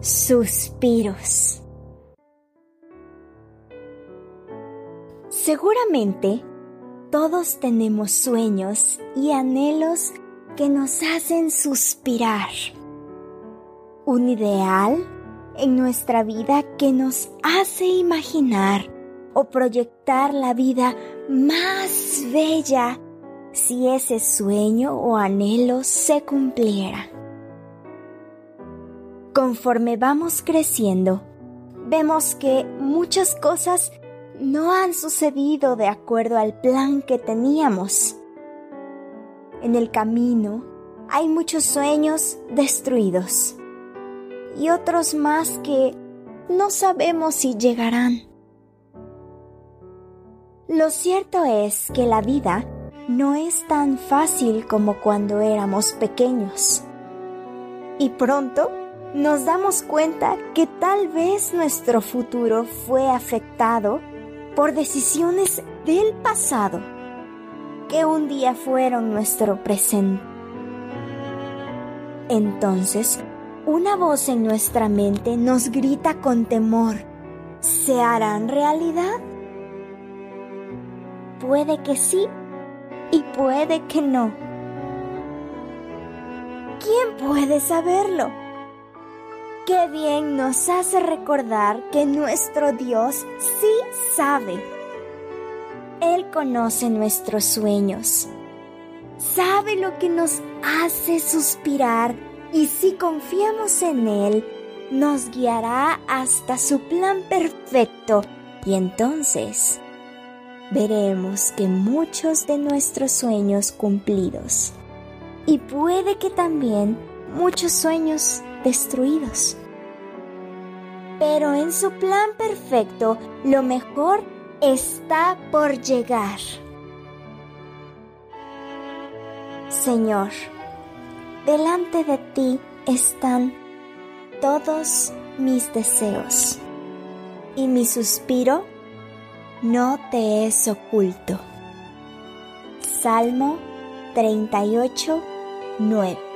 suspiros. Seguramente todos tenemos sueños y anhelos que nos hacen suspirar. Un ideal en nuestra vida que nos hace imaginar o proyectar la vida más bella si ese sueño o anhelo se cumpliera. Conforme vamos creciendo, vemos que muchas cosas no han sucedido de acuerdo al plan que teníamos. En el camino hay muchos sueños destruidos y otros más que no sabemos si llegarán. Lo cierto es que la vida no es tan fácil como cuando éramos pequeños. Y pronto nos damos cuenta que tal vez nuestro futuro fue afectado por decisiones del pasado que un día fueron nuestro presente. Entonces, una voz en nuestra mente nos grita con temor, ¿se harán realidad? Puede que sí y puede que no. ¿Quién puede saberlo? Qué bien nos hace recordar que nuestro Dios sí sabe. Él conoce nuestros sueños, sabe lo que nos hace suspirar y si confiamos en Él, nos guiará hasta su plan perfecto y entonces veremos que muchos de nuestros sueños cumplidos y puede que también muchos sueños destruidos. Pero en su plan perfecto lo mejor está por llegar. Señor, delante de ti están todos mis deseos y mi suspiro no te es oculto. Salmo 38, 9